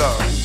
love.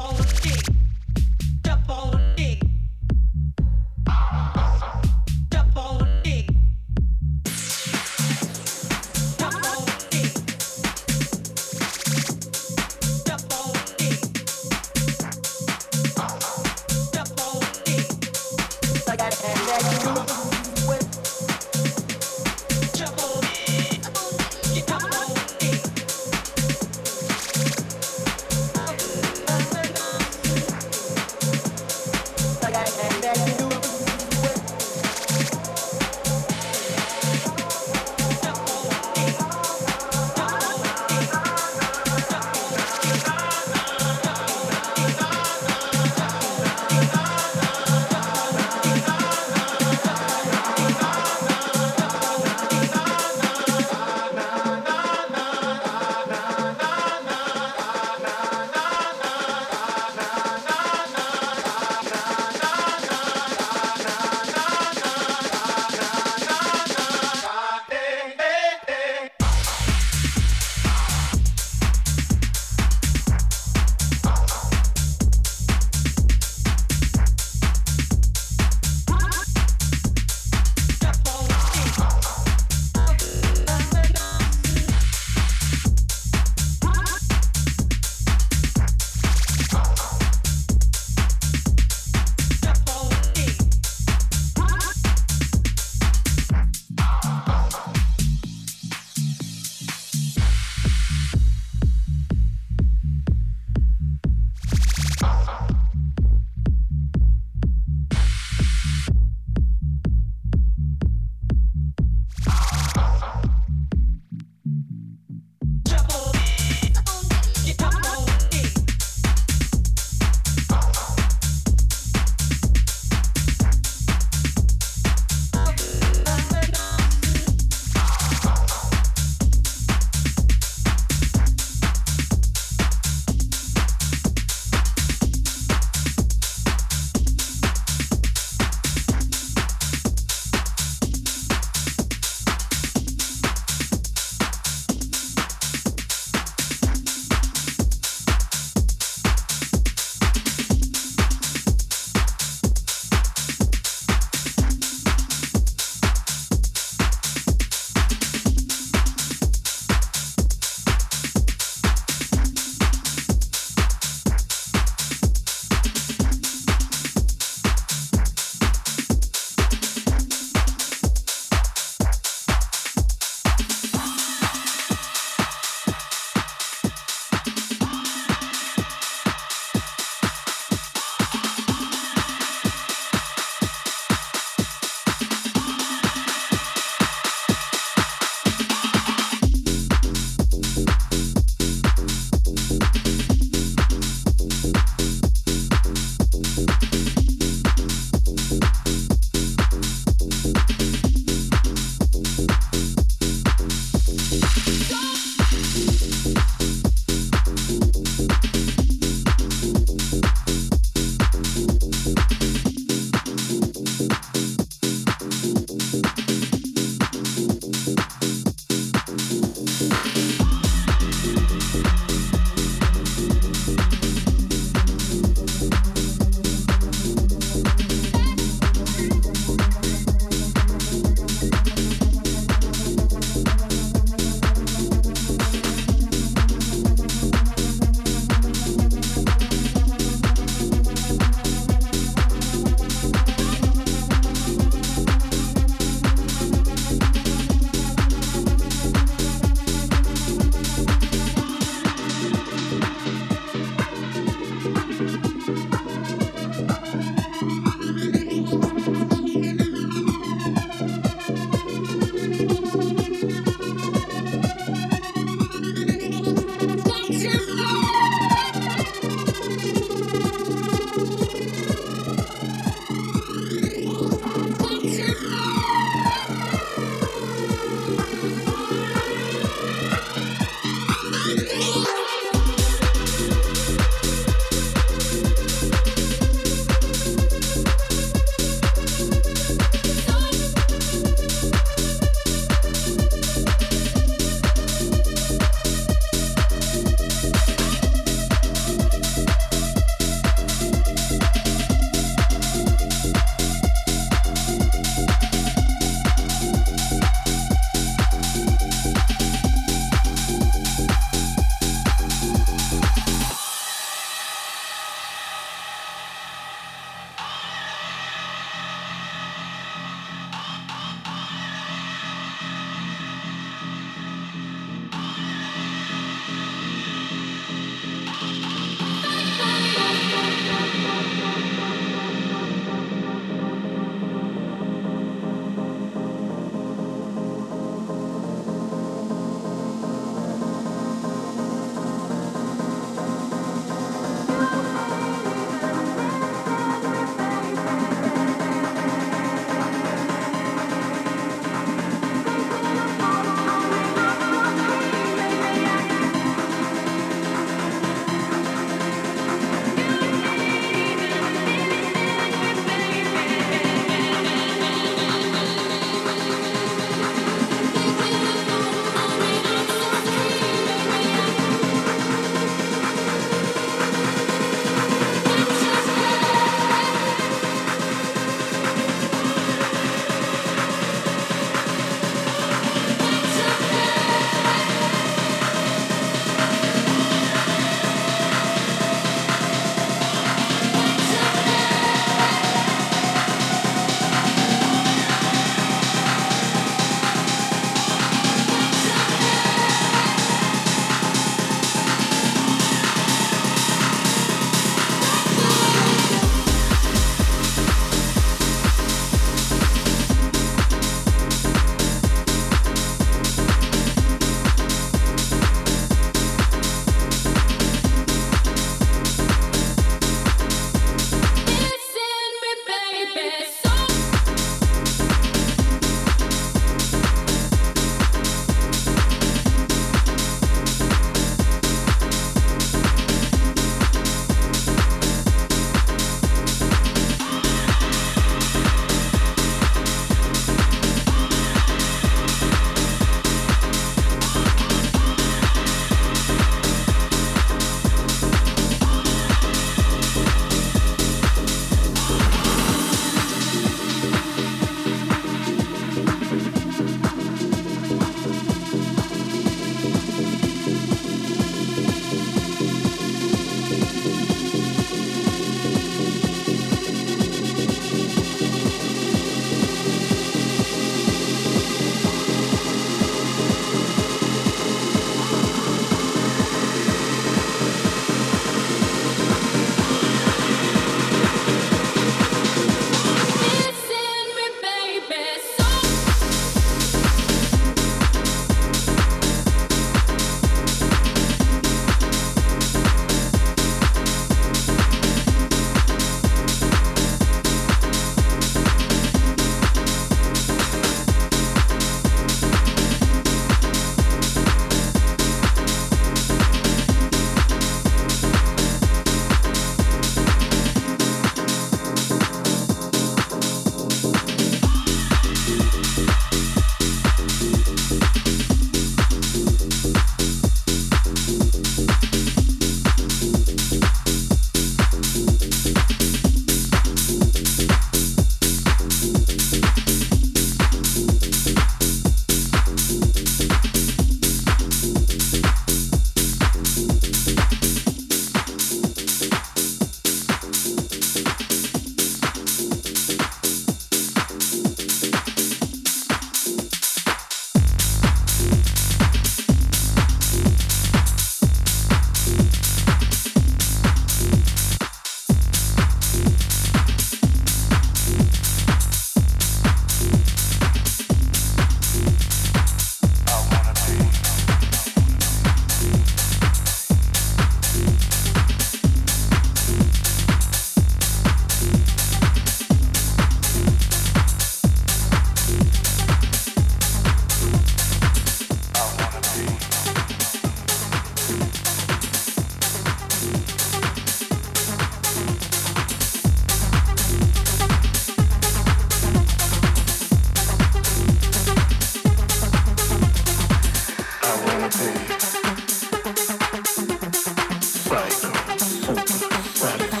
Right.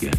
Yeah,